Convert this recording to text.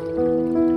Música